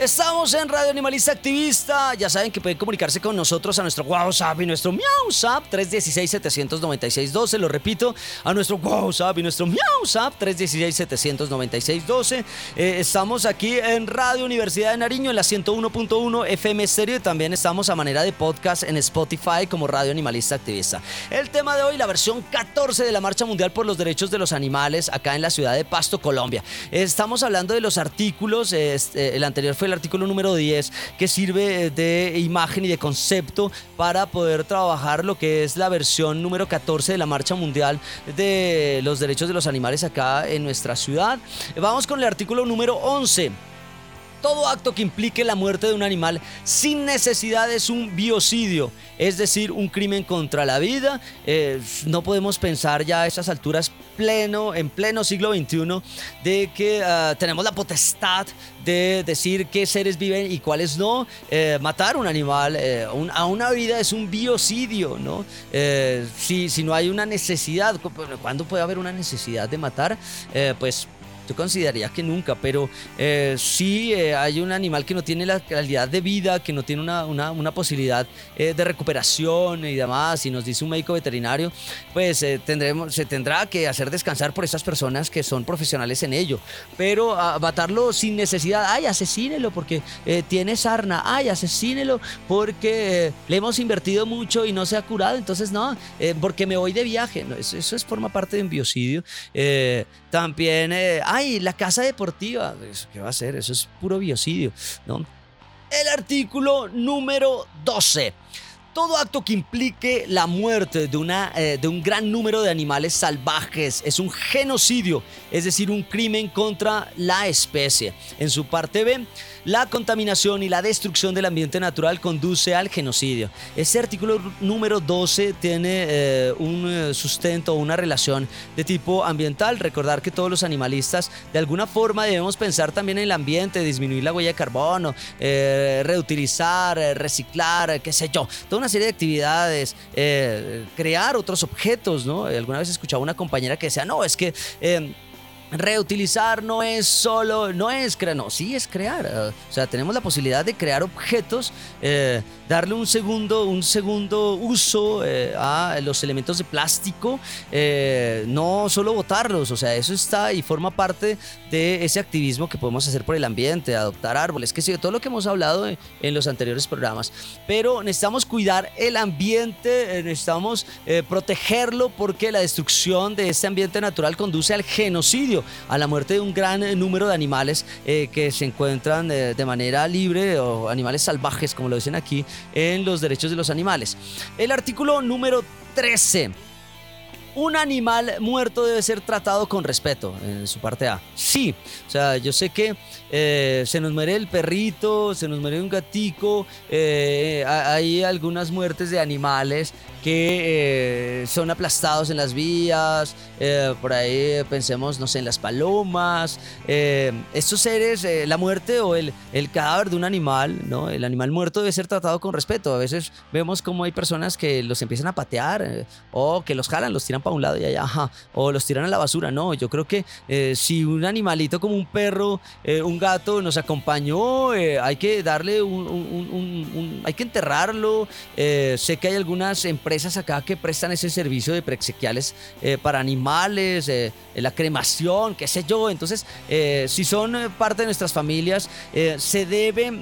Estamos en Radio Animalista Activista. Ya saben que pueden comunicarse con nosotros a nuestro WhatsApp y nuestro MiauSap 316-796-12. Lo repito, a nuestro WhatsApp y nuestro MiauSap 316-796-12. Eh, estamos aquí en Radio Universidad de Nariño en la 101.1 FM Estéreo y también estamos a manera de podcast en Spotify como Radio Animalista Activista. El tema de hoy, la versión 14 de la Marcha Mundial por los Derechos de los Animales acá en la ciudad de Pasto, Colombia. Estamos hablando de los artículos, este, el anterior fue el artículo número 10, que sirve de imagen y de concepto para poder trabajar lo que es la versión número 14 de la Marcha Mundial de los Derechos de los Animales acá en nuestra ciudad. Vamos con el artículo número 11. Todo acto que implique la muerte de un animal sin necesidad es un biocidio, es decir, un crimen contra la vida. Eh, no podemos pensar ya a esas alturas pleno, en pleno siglo XXI de que ah, tenemos la potestad de decir qué seres viven y cuáles no. Eh, matar un animal eh, a una vida es un biocidio, ¿no? si, si no hay una necesidad, ¿cuándo puede haber una necesidad de matar? pues yo consideraría que nunca, pero eh, sí eh, hay un animal que no tiene la calidad de vida, que no tiene una, una, una posibilidad eh, de recuperación y demás, y nos dice un médico veterinario, pues tendremos, se tendrá que hacer descansar por esas personas que son profesionales en ello. Pero a matarlo sin necesidad, ay, asesínelo porque tiene sarna, ay, asesínelo porque le hemos invertido mucho y no se ha curado, entonces no, porque me voy de viaje. No, eso, eso, es forma parte de un biocidio. también, ay, la casa deportiva. ¿Qué va a ser? Eso es puro biocidio, ¿no? El artículo número 12. Todo acto que implique la muerte de, una, eh, de un gran número de animales salvajes es un genocidio, es decir, un crimen contra la especie. En su parte B, la contaminación y la destrucción del ambiente natural conduce al genocidio. Este artículo número 12 tiene eh, un eh, sustento, una relación de tipo ambiental. Recordar que todos los animalistas de alguna forma debemos pensar también en el ambiente, disminuir la huella de carbono, eh, reutilizar, reciclar, qué sé yo, toda una serie de actividades, crear otros objetos, ¿no? Alguna vez escuchaba una compañera que decía, no, es que Reutilizar no es solo, no es crear, no, sí es crear. Eh, o sea, tenemos la posibilidad de crear objetos, eh, darle un segundo, un segundo uso eh, a los elementos de plástico, no solo botarlos, o sea, eso está y forma parte de ese activismo que podemos hacer por el ambiente, adoptar árboles, que sé todo lo que hemos hablado en los anteriores programas. Pero necesitamos cuidar el ambiente, necesitamos protegerlo porque la destrucción de este ambiente natural conduce al genocidio a la muerte de un gran eh, número de animales eh, que se encuentran eh, de manera libre o animales salvajes, como lo dicen aquí, en los derechos de los animales. El artículo número 13 un animal muerto debe ser tratado con respeto, en su parte A. Sí, o sea, yo sé que se nos muere el perrito, se nos muere un gatico, hay algunas muertes de animales que eh, son aplastados en las vías, eh, por ahí pensemos, no sé, en las palomas, eh, estos seres, la muerte o el, el cadáver de un animal, ¿no? El animal muerto debe ser tratado con respeto. A veces vemos como hay personas que los empiezan a patear o que los jalan, los tiran para un lado y allá, o los tiran a la basura. No, yo creo que si un animalito como un perro, un gato nos acompañó, hay que darle un, hay que enterrarlo. sé que hay algunas empresas acá que prestan ese servicio de preexequiales eh, para animales, eh, la cremación, qué sé yo. Entonces, eh, si son parte de nuestras familias, se debe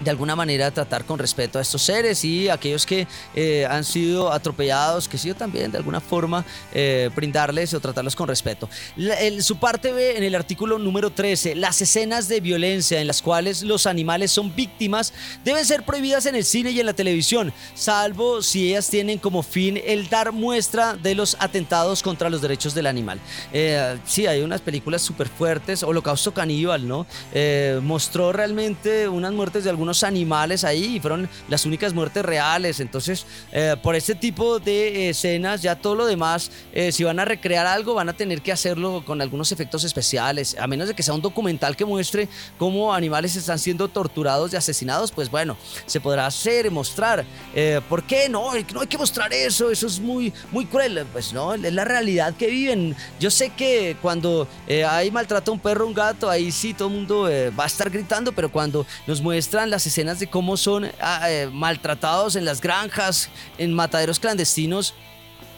de alguna manera tratar con respeto a estos seres y aquellos que eh, han sido atropellados, que sí también de alguna forma eh, brindarles o tratarlos con respeto. su parte B en el artículo número 13, las escenas de violencia en las cuales los animales son víctimas deben ser prohibidas en el cine y en la televisión, salvo si ellas tienen como fin el dar muestra de los atentados contra los derechos del animal. Eh, sí, hay unas películas súper fuertes, Holocausto Caníbal, ¿no? mostró realmente unas muertes de algunos animales ahí y fueron las únicas muertes reales. Entonces, eh, por este tipo de escenas, ya todo lo demás, eh, si van a recrear algo, van a tener que hacerlo con algunos efectos especiales. A menos de que sea un documental que muestre cómo animales están siendo torturados y asesinados, pues bueno, se podrá hacer mostrar. Eh, ¿Por qué no? No hay que mostrar eso, eso es muy, muy cruel. Pues no, es la realidad que viven. Yo sé que cuando hay maltrato a un perro, un gato, ahí sí todo el mundo va a estar gritando, pero cuando nos muestran escenas de cómo son ah, eh, maltratados en las granjas, en mataderos clandestinos,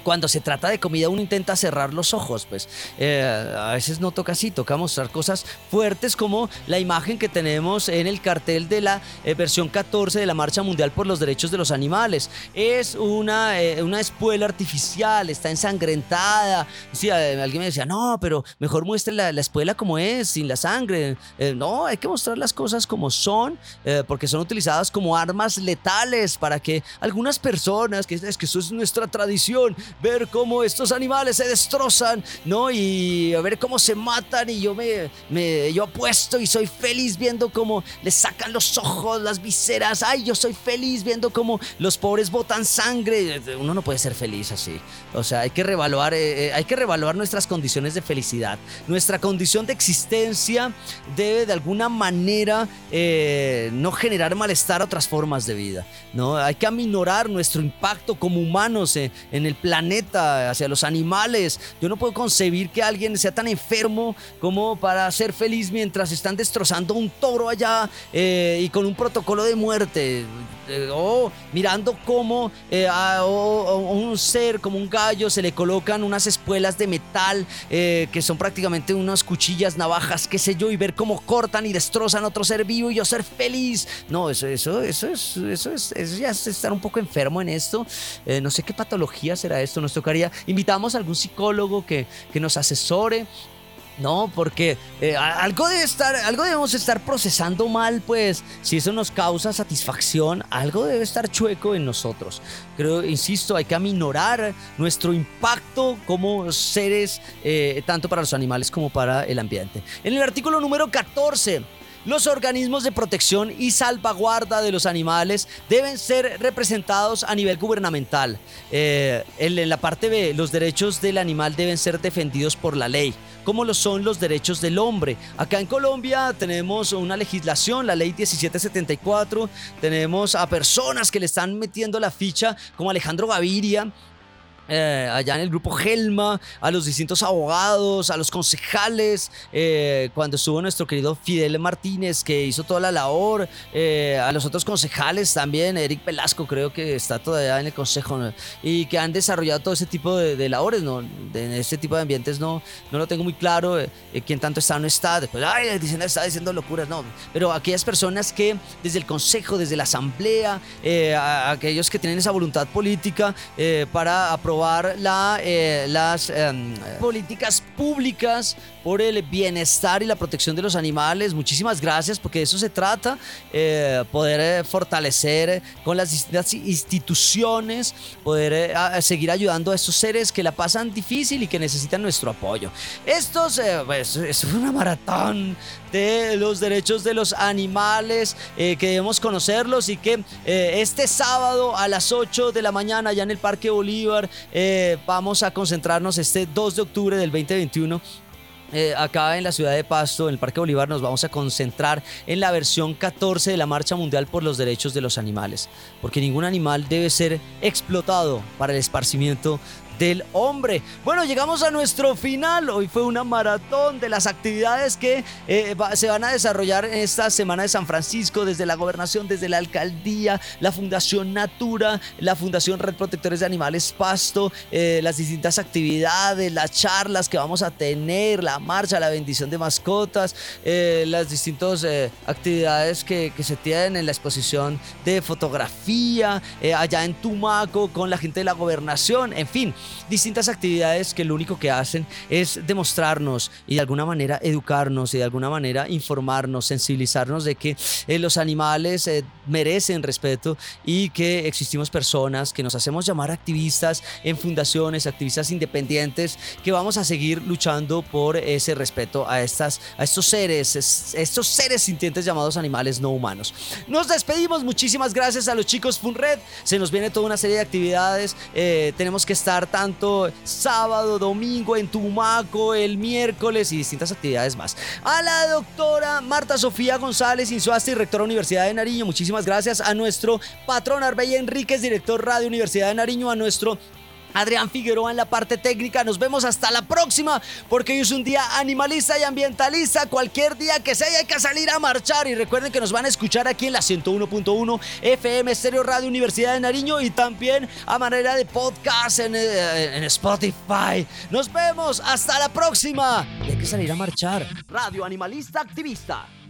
cuando se trata de comida uno intenta cerrar los ojos, pues eh, a veces no toca así, toca mostrar cosas fuertes como la imagen que tenemos en el cartel de la eh, versión 14 de la Marcha Mundial por los Derechos de los Animales. Es una, eh, una espuela artificial, está ensangrentada. Sí, alguien me decía, no, pero mejor muestre la, la espuela como es, sin la sangre. no, hay que mostrar las cosas como son, porque son utilizadas como armas letales para que algunas personas, que es que eso es nuestra tradición, ver cómo estos animales se destrozan, ¿no? Y a ver cómo se matan y yo me, yo apuesto y soy feliz viendo cómo les sacan los ojos, las viseras. Ay, yo soy feliz viendo cómo los pobres botan sangre. Uno no puede ser feliz así. O sea, hay que revaluar, eh, eh, hay que nuestras condiciones de felicidad. Nuestra condición de existencia debe de alguna manera eh, no generar malestar a otras formas de vida. ¿no? Hay que aminorar nuestro impacto como humanos en, el planeta, hacia los animales. Yo no puedo concebir que alguien sea tan enfermo como para ser feliz mientras están destrozando un toro allá y con un protocolo de muerte. Eh, o mirando cómo eh, a, un ser como un gallo se le colocan unas espuelas de metal eh, que son prácticamente unas cuchillas, navajas, qué sé yo, y ver cómo cortan y destrozan otro ser vivo y yo ser feliz. No, eso, eso, eso es, eso es, eso ya es estar un poco enfermo en esto. no sé qué patología será esto. Nos tocaría, invitamos a algún psicólogo que, que nos asesore no, porque eh, algo debe estar, algo debemos estar procesando mal, pues, si eso nos causa satisfacción, algo debe estar chueco en nosotros. Creo, insisto, hay que aminorar nuestro impacto como seres, eh, tanto para los animales como para el ambiente. En el artículo número 14 los organismos de protección y salvaguarda de los animales deben ser representados a nivel gubernamental. Eh, en, la parte B, los derechos del animal deben ser defendidos por la ley como lo son los derechos del hombre. Acá en Colombia tenemos una legislación, la ley 1774, tenemos a personas que le están metiendo la ficha, como Alejandro Gaviria, eh, allá en el grupo Gelma, a los distintos abogados, a los concejales, eh, cuando estuvo nuestro querido Fidel Martínez, que hizo toda la labor, eh, a los otros concejales también, Eric Velasco creo que está todavía en el consejo, y que han desarrollado todo ese tipo de, labores, ¿no? en este tipo de ambientes no, no lo tengo muy claro, quién tanto está o no está, después, ay, dicen, está diciendo locuras, no, pero aquellas personas que desde el consejo, desde la asamblea, aquellos que tienen esa voluntad política para aprobar la, eh, las em, políticas públicas por el bienestar y la protección de los animales. Muchísimas gracias porque de eso se trata, eh, poder eh, fortalecer con las distintas instituciones, poder seguir ayudando a estos seres que la pasan difícil y que necesitan nuestro apoyo. Estos, pues, es una maratón de los derechos de los animales, que debemos conocerlos y que este sábado a las 8 de la mañana allá en el Parque Bolívar eh, vamos a concentrarnos este 2 de octubre del 2021 eh, acá en la ciudad de Pasto, en el Parque Bolívar, nos vamos a concentrar en la versión 14 de la Marcha Mundial por los Derechos de los Animales, porque ningún animal debe ser explotado para el esparcimiento del hombre. Bueno, llegamos a nuestro final. Hoy fue una maratón de las actividades que eh, se van a desarrollar en esta semana de San Francisco, desde la gobernación, desde la alcaldía, la Fundación Natura, la Fundación Red Protectores de Animales Pasto, eh, las distintas actividades, las charlas que vamos a tener, la marcha, la bendición de mascotas, eh, las distintas actividades que, que, se tienen en la exposición de fotografía, allá en Tumaco, con la gente de la gobernación, en fin distintas actividades que lo único que hacen es demostrarnos y de alguna manera educarnos y de alguna manera informarnos, sensibilizarnos de que eh, los animales eh, merecen respeto y que existimos personas que nos hacemos llamar activistas en fundaciones, activistas independientes, que vamos a seguir luchando por ese respeto a, estas, a estos seres, estos seres sintientes llamados animales no humanos. Nos despedimos, muchísimas gracias a los chicos Funred, se nos viene toda una serie de actividades, eh, tenemos que estar sábado, domingo en Tumaco, el miércoles y distintas actividades más. A la doctora Marta Sofía González, Insuasta y rectora Universidad de Nariño, muchísimas gracias. A nuestro patrón Arbey Enríquez, director Radio Universidad de Nariño, a nuestro Adrián Figueroa en la parte técnica. Nos vemos hasta la próxima, porque hoy es un día animalista y ambientalista. Cualquier día que sea hay que salir a marchar. Y recuerden que nos van a escuchar aquí en la 101.1 FM Stereo Radio Universidad de Nariño y también a manera de podcast en, eh, en Spotify. Nos vemos hasta la próxima. hay que salir a marchar. Radio Animalista Activista